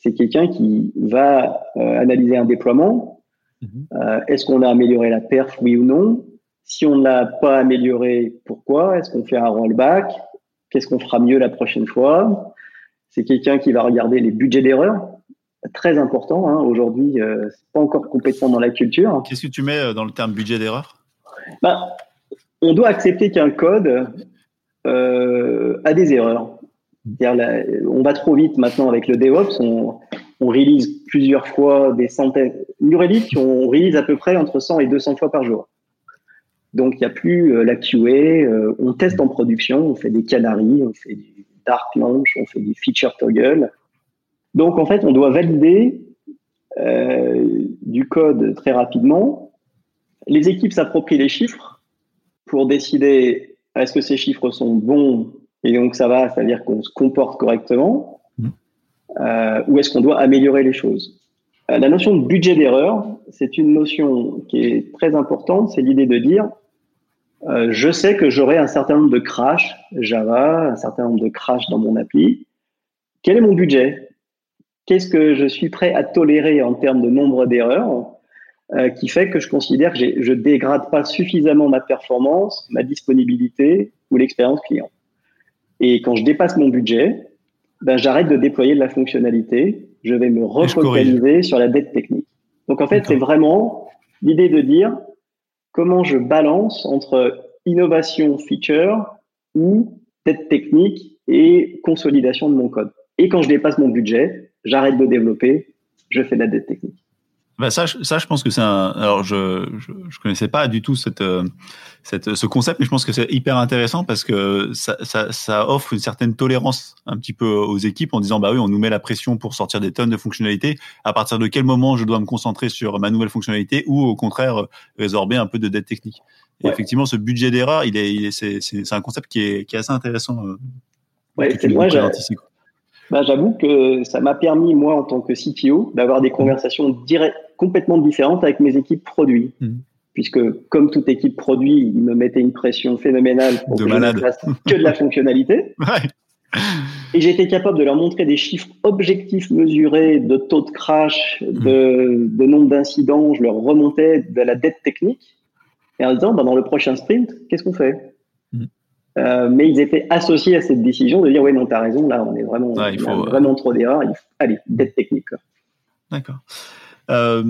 C'est quelqu'un qui va euh, analyser un déploiement. Mm-hmm. Est-ce qu'on a amélioré la perf, oui ou non? Si on ne l'a pas amélioré, pourquoi? Est-ce qu'on fait un rollback? Qu'est-ce qu'on fera mieux la prochaine fois? C'est quelqu'un qui va regarder les budgets d'erreur. Très important. Hein. Aujourd'hui, euh, c'est pas encore complètement dans la culture. Qu'est-ce que tu mets euh, dans le terme budget d'erreur? Bah, On doit accepter qu'un code euh, a des erreurs. On va trop vite maintenant avec le DevOps. On, on release plusieurs fois des centaines. New on release à peu près entre 100 et 200 fois par jour. Donc, il n'y a plus euh, la QA. Euh, on teste en production, on fait des canaries, on fait du dark launch, on fait du feature toggle. Donc, en fait, on doit valider euh, du code très rapidement. Les équipes s'approprient les chiffres pour décider est-ce que ces chiffres sont bons et donc ça va, c'est-à-dire qu'on se comporte correctement, mmh. ou est-ce qu'on doit améliorer les choses. la notion de budget d'erreur, c'est une notion qui est très importante. C'est l'idée de dire, euh, je sais que j'aurai un certain nombre de crashs Java, un certain nombre de crashs dans mon appli. Quel est mon budget? Qu'est-ce que je suis prêt à tolérer en termes de nombre d'erreurs euh, qui fait que je considère que je dégrade pas suffisamment ma performance, ma disponibilité ou l'expérience client? Et quand je dépasse mon budget, ben, j'arrête de déployer de la fonctionnalité, je vais me refocaliser sur la dette technique. Donc en fait, c'est vraiment l'idée de dire comment je balance entre innovation feature ou dette technique et consolidation de mon code. Et quand je dépasse mon budget, j'arrête de développer, je fais de la dette technique. Bah ça, ça, je pense que c'est un. Alors, je, je, je connaissais pas du tout cette, euh, cette, ce concept, mais je pense que c'est hyper intéressant parce que ça, ça, ça, offre une certaine tolérance un petit peu aux équipes en disant bah oui, on nous met la pression pour sortir des tonnes de fonctionnalités. À partir de quel moment je dois me concentrer sur ma nouvelle fonctionnalité ou au contraire résorber un peu de dette technique. Et effectivement, ce budget d'erreur, il est, il est, c'est, c'est un concept qui est, qui est assez intéressant. Euh, ouais, c'est moi, bah, j'avoue que ça m'a permis, moi, en tant que CTO, d'avoir des mmh. conversations complètement différentes avec mes équipes produits. Mmh. Puisque, comme toute équipe produit, ils me mettaient une pression phénoménale pour que je ne fasse que de la fonctionnalité. ouais. Et j'étais capable de leur montrer des chiffres objectifs mesurés de taux de crash, mmh. de, de nombre d'incidents. Je leur remontais de la dette technique. Et en disant, bah, dans le prochain sprint, qu'est-ce qu'on fait? Euh, mais ils étaient associés à cette décision de dire oui non t'as raison là on est vraiment vraiment trop d'erreurs allez dette technique d'accord. Euh,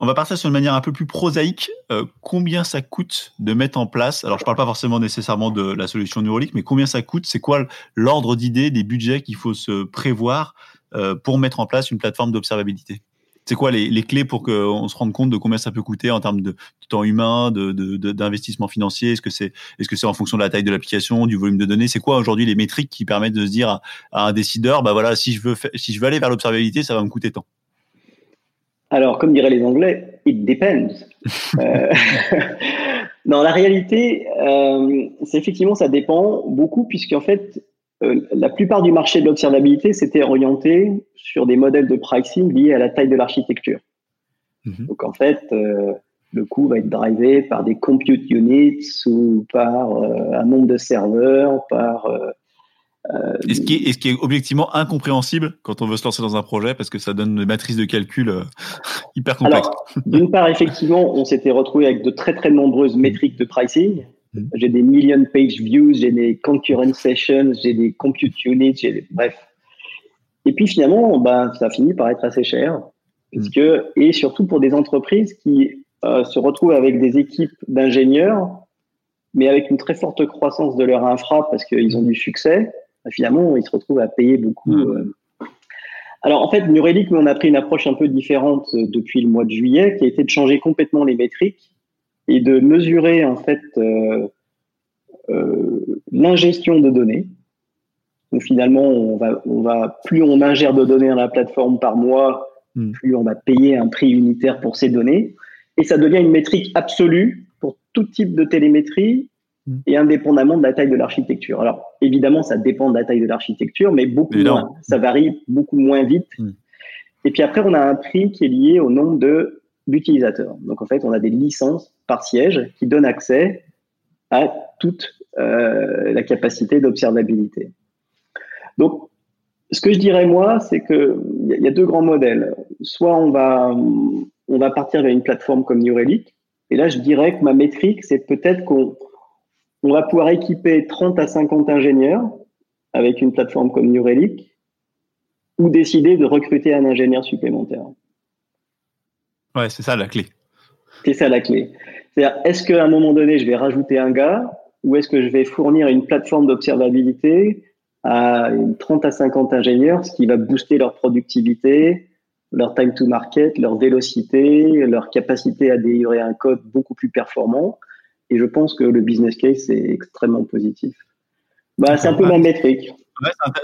on va partir sur une manière un peu plus prosaïque. Euh, combien ça coûte de mettre en place? Alors je parle pas forcément nécessairement de la solution Neuralink mais combien ça coûte? C'est quoi l'ordre d'idée des budgets qu'il faut se prévoir pour mettre en place une plateforme d'observabilité? C'est quoi les, clés pour qu'on se rende compte de combien ça peut coûter en termes de, temps humain, d'investissement de, financier? Est-ce que c'est que c'est en fonction de la taille de l'application, du volume de données? C'est quoi aujourd'hui les métriques qui permettent de se dire à, un décideur, bah voilà, si je veux si je veux aller vers l'observabilité, ça va me coûter tant? Alors, comme diraient les Anglais, it depends. euh, non, la réalité, euh, c'est effectivement ça dépend beaucoup puisqu'en fait, euh, la plupart du marché de l'observabilité s'était orienté sur des modèles de pricing liés à la taille de l'architecture. Mhm. Donc en fait, euh, le coût va être drivé par des compute units ou par euh, un nombre de serveurs, par et ce, qui est, ce qui est objectivement incompréhensible quand on veut se lancer dans un projet parce que ça donne des matrices de calcul hyper complexes. D'une part, effectivement, on s'était retrouvé avec de très très nombreuses métriques de pricing. J'ai des million page views, j'ai des concurrent sessions, j'ai des compute units, j'ai bref. Et puis finalement, bah, ça finit par être assez cher. Parce mm. et surtout pour des entreprises qui euh, se retrouvent avec des équipes d'ingénieurs, mais avec une très forte croissance de leur infra parce qu'ils ont du succès, bah, finalement, ils se retrouvent à payer beaucoup. Mm. Euh. Alors en fait, New Relic, on a pris une approche un peu différente euh, depuis le mois de juillet, qui a été de changer complètement les métriques et de mesurer en fait euh, euh, l'ingestion de données. Donc finalement, on va, on va, plus on ingère de données dans la plateforme par mois, hmm. plus on va payer un prix unitaire pour ces données. Et ça devient une métrique absolue pour tout type de télémétrie hmm. et indépendamment de la taille de l'architecture. Alors évidemment, ça dépend de la taille de l'architecture, mais beaucoup moins. Ça varie beaucoup moins vite. Hmm. Et puis après, on a un prix qui est lié au nombre de d'utilisateurs. Donc en fait, on a des licences par siège qui donnent accès à toute euh, la capacité d'observabilité. Donc, ce que je dirais moi, c'est que il y, a deux grands modèles. Soit on va on va partir vers une plateforme comme New Relic, et là je dirais que ma métrique, c'est peut-être qu'on on va pouvoir équiper 30 à 50 ingénieurs avec une plateforme comme New Relic, ou décider de recruter un ingénieur supplémentaire. Ouais, c'est ça la clé. C'est ça la clé. C'est-à-dire, est-ce qu'à un moment donné, je vais rajouter un gars ou est-ce que je vais fournir une plateforme d'observabilité à 30 à 50 ingénieurs, ce qui va booster leur productivité, leur time to market, leur vélocité, leur capacité à délivrer un code beaucoup plus performant? Et je pense que le business case est extrêmement positif. Bah, c'est un peu ma métrique.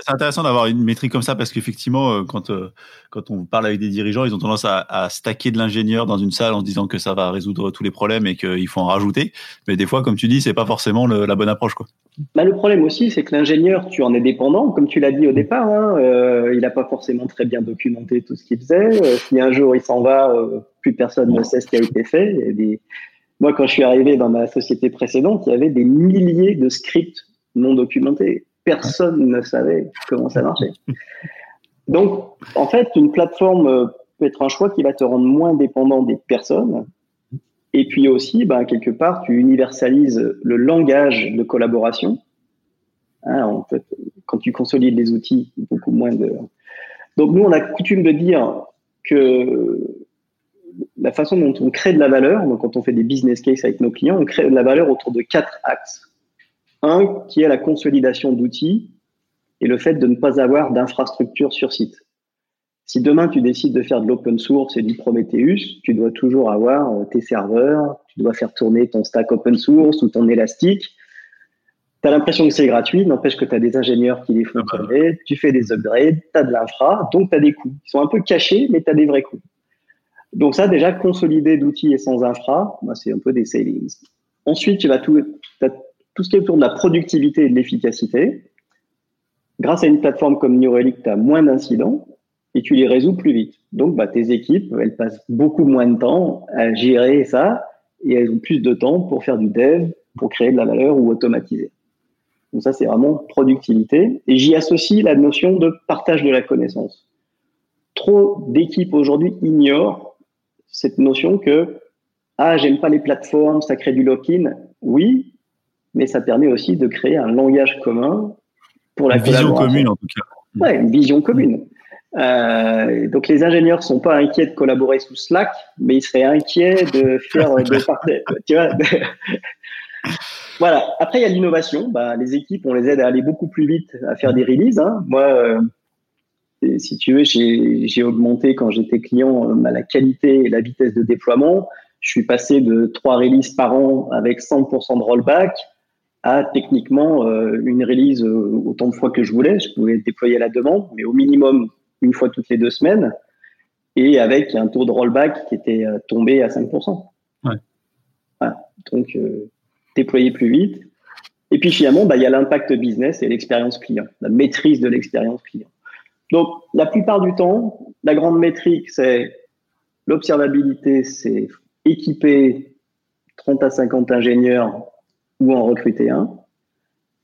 C'est intéressant d'avoir une métrique comme ça parce qu'effectivement, euh, quand, euh, quand on parle avec des dirigeants, ils ont tendance à, à stacker de l'ingénieur dans une salle en disant que ça va résoudre tous les problèmes et qu'il faut en rajouter. Mais des fois, comme tu dis, c'est pas forcément la bonne approche. Quoi. Bah, le problème aussi, c'est que l'ingénieur, tu en es dépendant, comme tu l'as dit au départ. Hein, euh, il n'a pas forcément très bien documenté tout ce qu'il faisait. si un jour il s'en va, plus personne ne sait ce qui a été fait. Moi, quand je suis arrivé dans ma société précédente, il y avait des milliers de scripts non documentés personne ne savait comment ça marchait. Donc, en fait, une plateforme euh, peut être un choix qui va te rendre moins dépendant des personnes. Et puis aussi, ben, quelque part, tu universalises le langage de collaboration. Hein, en fait, quand tu consolides les outils, beaucoup moins de. Donc, nous, on a coutume de dire que la façon dont on crée de la valeur, quand on fait des business cases avec nos clients, on crée de la valeur autour de quatre axes. Un qui est la consolidation d'outils et le fait de ne pas avoir d'infrastructure sur site. Si demain tu décides de faire de l'open source et du Prometheus, tu dois toujours avoir euh, tes serveurs, tu dois faire tourner ton stack open source ou ton élastique. Tu as l'impression que c'est gratuit, n'empêche que tu as des ingénieurs qui les font ah bah tourner, tu fais des upgrades, tu as de l'infra, donc tu as des coûts. Ils sont un peu cachés, mais tu as des vrais coûts. Donc ça, déjà, consolider d'outils et sans infra, bah, c'est un peu des savings. Ensuite, tu vas tout, tout ce qui est autour de la productivité et de l'efficacité. Grâce à une plateforme comme New Relic, tu as moins d'incidents et tu les résous plus vite. Donc, bah, tes équipes, elles passent beaucoup moins de temps à gérer ça et elles ont plus de temps pour faire du dev, pour créer de la valeur ou automatiser. Donc ça, c'est vraiment productivité. Et j'y associe la notion de partage de la connaissance. Trop d'équipes aujourd'hui ignorent cette notion que ah, j'aime pas les plateformes, ça crée du lock-in. Oui, mais ça permet aussi de créer un langage commun pour la une vision commune en tout cas. Ouais, une vision commune. Euh, donc les ingénieurs sont pas inquiets de collaborer sous Slack, mais ils seraient inquiets de faire des partages. Tu vois voilà. Après il y a l'innovation. Bah, les équipes, on les aide à aller beaucoup plus vite, à faire des releases. Hein. Moi, euh, si tu veux, j'ai augmenté quand j'étais client euh, la qualité et la vitesse de déploiement. Je suis passé de trois releases par an avec 100% de rollback à techniquement euh, une release euh, autant de fois que je voulais. Je pouvais déployer à la demande, mais au minimum une fois toutes les deux semaines, et avec un taux de rollback qui était euh, tombé à 5%. Ouais. Donc, déployer plus vite. Et puis finalement, bah, il y a l'impact business et l'expérience client, la maîtrise de l'expérience client. Donc, la plupart du temps, la grande métrique, c'est l'observabilité, c'est équiper 30 à 50 ingénieurs ou en recruter un.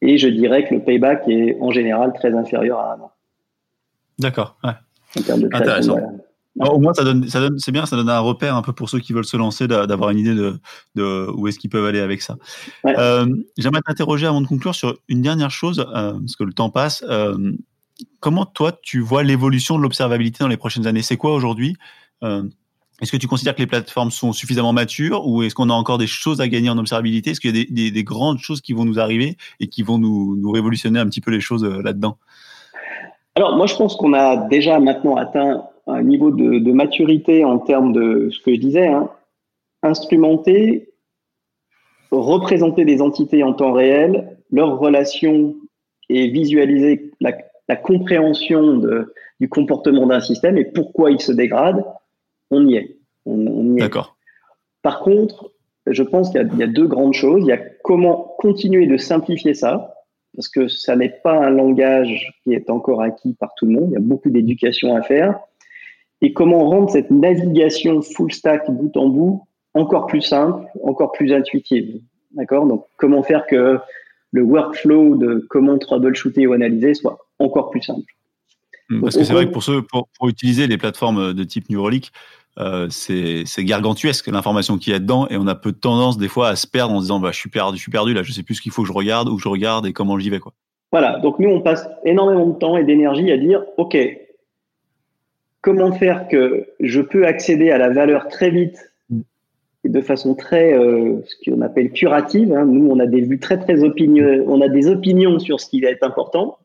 Et je dirais que le payback est en général très inférieur à un an. D'accord. Ouais. Intéressant. au moins, ça donne, ça donne, c'est bien, ça donne un repère un peu pour ceux qui veulent se lancer, d'avoir une idée de, de où est-ce qu'ils peuvent aller avec ça. Euh, j'aimerais t'interroger avant de conclure sur une dernière chose, euh, parce que le temps passe. Euh, comment toi, tu vois l'évolution de l'observabilité dans les prochaines années? C'est quoi aujourd'hui? Est-ce que tu considères que les plateformes sont suffisamment matures ou est-ce qu'on a encore des choses à gagner en observabilité? Est-ce qu'il y a des, des, grandes choses qui vont nous arriver et qui vont nous, révolutionner un petit peu les choses euh, là-dedans? Alors moi je pense qu'on a déjà maintenant atteint un niveau de, maturité en termes de ce que je disais, hein, instrumenter, représenter des entités en temps réel, leurs relations et visualiser la, compréhension du comportement d'un système et pourquoi il se dégrade on y est. On, D'accord. Par contre, je pense qu'il y, a deux grandes choses. Il y a comment continuer de simplifier ça, parce que ça n'est pas un langage qui est encore acquis par tout le monde. Il y a beaucoup d'éducation à faire. Et comment rendre cette navigation full stack bout en bout encore plus simple, encore plus intuitive. D'accord? Donc, comment faire que le workflow de comment troubleshooter ou analyser soit encore plus simple. Parce que c'est vrai que pour, ceux, pour, utiliser les plateformes de type Neuralink, euh, c'est gargantuesque l'information qu'il y a dedans et on a peu de tendance des fois à se perdre en se disant bah, je suis perdu, je suis perdu là, je sais plus ce qu'il faut que je regarde, où je regarde et comment j'y vais quoi. Voilà, donc nous on passe énormément de temps et d'énergie à dire ok, comment faire que je peux accéder à la valeur très vite et de façon très euh, ce qu'on appelle curative. Hein. Nous on a des vues très très opinion, on a des opinions sur ce qui va être important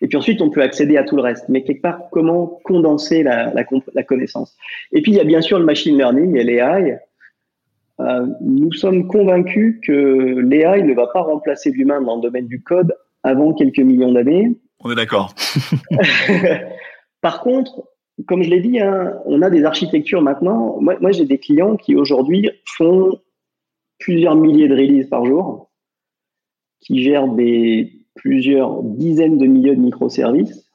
et puis ensuite, on peut accéder à tout le reste. Mais quelque part, comment condenser la, la, la connaissance? Et puis, il y a bien sûr le machine learning et l'AI. Euh, nous sommes convaincus que l'AI ne va pas remplacer l'humain dans le domaine du code avant quelques millions d'années. On est d'accord. Par contre, comme je l'ai dit, hein, on a des architectures maintenant. Moi, moi j'ai des clients qui aujourd'hui font plusieurs milliers de releases par jour, qui gèrent des plusieurs dizaines de milliers de microservices.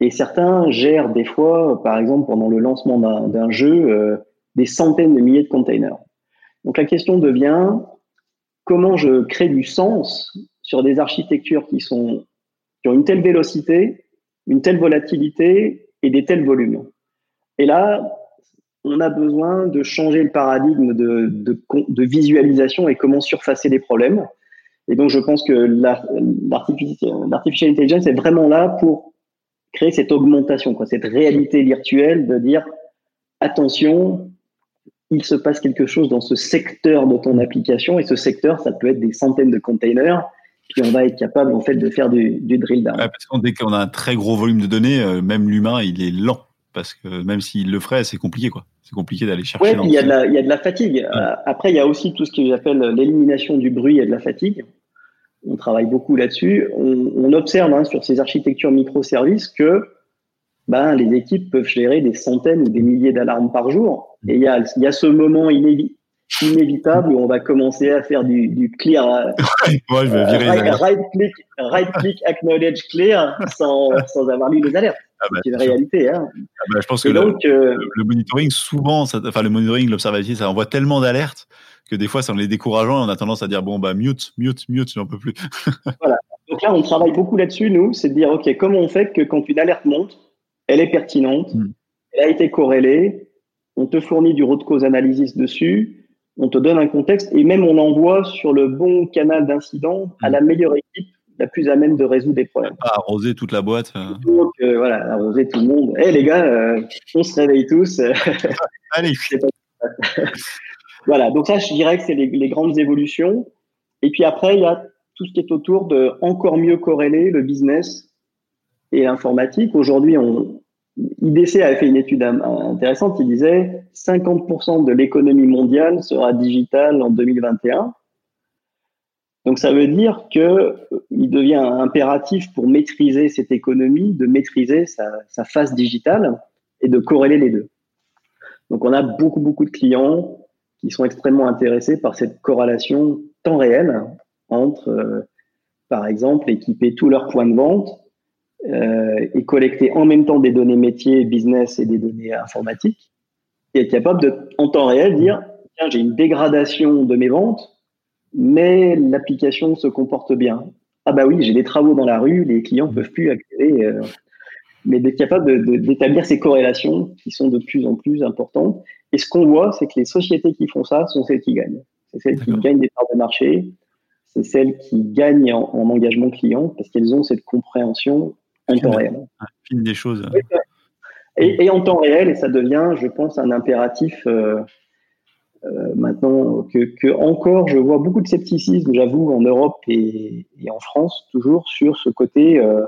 Et certains gèrent des fois, par exemple, pendant le lancement d'un jeu, euh, des centaines de milliers de containers. Donc la question devient comment je crée du sens sur des architectures qui, sont, qui ont une telle vélocité, une telle volatilité et des tels volumes? Et là, on a besoin de changer le paradigme de, de, visualisation et comment surfacer les problèmes. Et donc, je pense que l'artificial intelligence est vraiment là pour créer cette augmentation, quoi, cette réalité virtuelle de dire attention, il se passe quelque chose dans ce secteur de ton application et ce secteur, ça peut être des centaines de containers. Puis on va être capable en fait de faire du, drill down. parce qu'on dès qu'on a un très gros volume de données, euh, même l'humain, il est lent parce que même s'il le ferait, c'est compliqué quoi. C'est compliqué d'aller chercher. Oui, il y, a de la, il y a de la fatigue. Euh, après, il y a aussi tout ce que j'appelle l'élimination du bruit et de la fatigue. On travaille beaucoup là-dessus. On, observe hein, sur ces architectures microservices que ben, les équipes peuvent gérer des centaines ou des milliers d'alarmes par jour. Et il y a, il y a ce moment inévitable où on va commencer à faire du, du clear. Moi, je vais virer euh, right, click, right click acknowledge clear sans, sans avoir lu les alertes. Ah bah, c'est une réalité. Hein. Ah bah, je pense que donc, euh, le, monitoring, souvent, ça, enfin le monitoring, l'observatif, ça envoie tellement d'alertes que des fois, ça en est décourageant on a tendance à dire bon bah mute, mute, mute, j'en peux plus. voilà. Donc là, on travaille beaucoup là-dessus, nous, c'est de dire ok, comment on fait que quand une alerte monte, elle est pertinente, hmm. elle a été corrélée, on te fournit du root cause analysis dessus, on te donne un contexte et même on envoie sur le bon canal d'incident à hmm. la meilleure équipe la plus à même de résoudre des problèmes. Pas arroser toute la boîte. Euh. Donc euh, voilà, arroser tout le monde. Eh les gars, euh, on se réveille tous. Allez. voilà, donc ça, je dirais que c'est les, les, grandes évolutions. Et puis après, il y a tout ce qui est autour de encore mieux corréler le business et l'informatique. Aujourd'hui, on, IDC a fait une étude intéressante qui disait 50% de l'économie mondiale sera digitale en 2021. Donc ça veut dire que il devient impératif pour maîtriser cette économie de maîtriser sa, sa phase digitale et de corréler les deux. Donc on a beaucoup beaucoup de clients qui sont extrêmement intéressés par cette corrélation temps réel entre, euh, par exemple, équiper tous leurs points de vente euh, et collecter en même temps des données métiers, business et des données informatiques, et être capable de, en temps réel, dire tiens, j'ai une dégradation de mes ventes, mais l'application se comporte bien. Ah bah oui, j'ai des travaux dans la rue, les clients peuvent plus accéder. Euh, mais d'être capable d'établir ces corrélations qui sont de plus en plus importantes. Et ce qu'on voit, c'est que les sociétés qui font ça sont celles qui gagnent. C'est celles qui gagnent des parts de marché, c'est celles qui gagnent en, en engagement client parce qu'elles ont cette compréhension en temps réel. des choses. Et, en temps réel, et ça devient, je pense, un impératif euh, euh, maintenant que, encore, je vois beaucoup de scepticisme, j'avoue, en Europe et, en France, toujours sur ce côté, euh,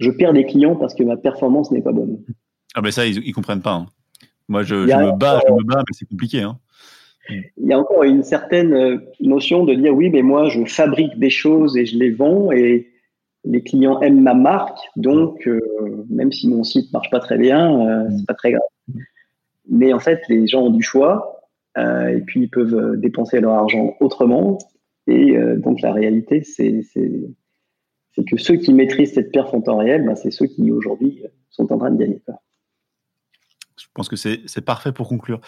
je perds des clients parce que ma performance n'est pas bonne. Ah ben ça, ils, ne comprennent pas. Hein. Moi, je, me bats, je me bats, mais c'est compliqué. Hein. Il y a encore une certaine notion de dire oui, mais moi, je fabrique des choses et je les vends et les clients aiment ma marque, donc euh, même si mon site marche pas très bien, euh, c'est pas très grave. Mais en fait, les gens ont du choix euh, et puis ils peuvent dépenser leur argent autrement. Et donc la réalité, c'est que ceux qui maîtrisent cette perf en temps réel, ben, c'est ceux qui aujourd'hui sont en train de gagner. Je pense que c'est parfait pour conclure.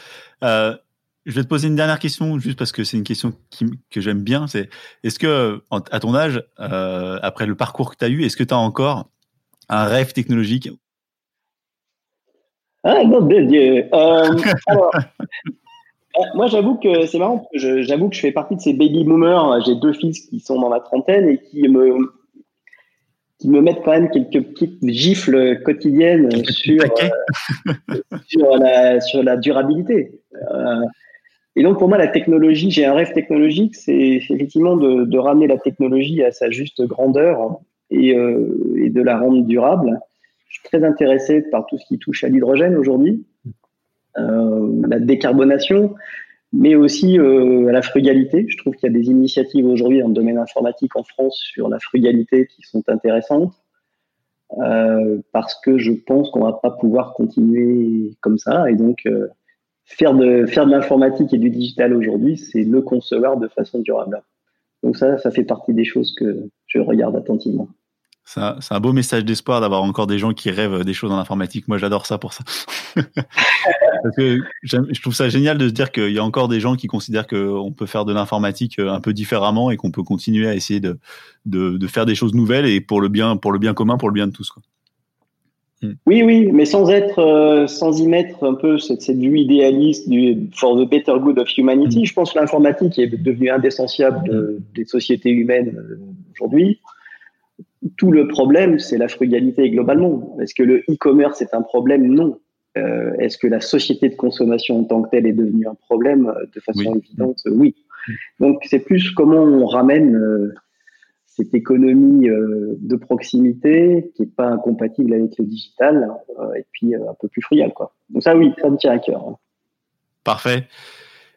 Je vais te poser une dernière question, juste parce que c'est une question que j'aime bien. C'est est-ce que, à ton âge, euh, après le parcours que tu as eu, est-ce que tu as encore un rêve technologique? Ah non, Dieu. Euh, alors, euh, moi, j'avoue que c'est marrant. J'avoue que je fais partie de ces baby boomers. J'ai deux fils qui sont dans la trentaine et qui me qui me mettent quand même quelques petites gifles quotidiennes sur, sur, la, sur la durabilité. Et donc, pour moi, la technologie, j'ai un rêve technologique, c'est effectivement de, ramener la technologie à sa juste grandeur et, euh, et, de la rendre durable. Je suis très intéressé par tout ce qui touche à l'hydrogène aujourd'hui, euh, la décarbonation, mais aussi euh, à la frugalité. Je trouve qu'il y a des initiatives aujourd'hui dans le domaine informatique en France sur la frugalité qui sont intéressantes. parce que je pense qu'on va pas pouvoir continuer comme ça. Et donc, faire de, l'informatique et du digital aujourd'hui, c'est le concevoir de façon durable. Donc ça, ça fait partie des choses que je regarde attentivement. C'est un, beau message d'espoir d'avoir encore des gens qui rêvent des choses en informatique. Moi, j'adore ça pour ça. Parce que je trouve ça génial de se dire qu'il y a encore des gens qui considèrent qu'on peut faire de l'informatique un peu différemment et qu'on peut continuer à essayer de, faire des choses nouvelles et pour le bien, pour le bien commun, pour le bien de tous. Hmm. Oui, oui, mais sans être, euh, sans y mettre un peu cette, cette vue idéaliste du for the better good of humanity. Hmm. Je pense que l'informatique est devenue indissociable des sociétés humaines euh, aujourd'hui. Tout le problème, c'est la frugalité globalement. Est-ce que le e-commerce est un problème? Non. Euh, Est-ce que la société de consommation en tant que telle est devenue un problème de façon évidente? Oui. Donc c'est plus comment on ramène cette économie euh, de proximité qui n'est pas incompatible avec le digital euh, et puis euh, un peu plus friable. Quoi. Donc ça, oui, ça me tient à cœur. Hein. Parfait.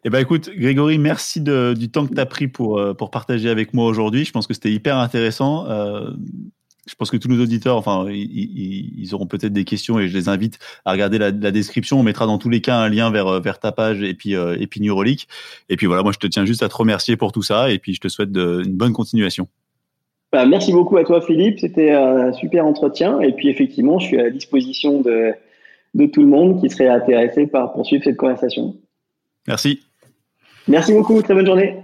Eh ben écoute, Grégory, merci du temps que tu as pris pour, pour partager avec moi aujourd'hui. Je pense que c'était hyper intéressant. je pense que tous nos auditeurs, enfin, ils, auront peut-être des questions et je les invite à regarder la, description. On mettra dans tous les cas un lien vers, vers ta page et puis, et. Et puis voilà, moi je te tiens juste à te remercier pour tout ça et puis je te souhaite une bonne continuation. Bah, merci beaucoup à toi, Philippe. C'était un super entretien. Et puis, effectivement, je suis à la disposition de, de tout le monde qui serait intéressé par poursuivre cette conversation. Merci. Merci beaucoup. Très bonne journée.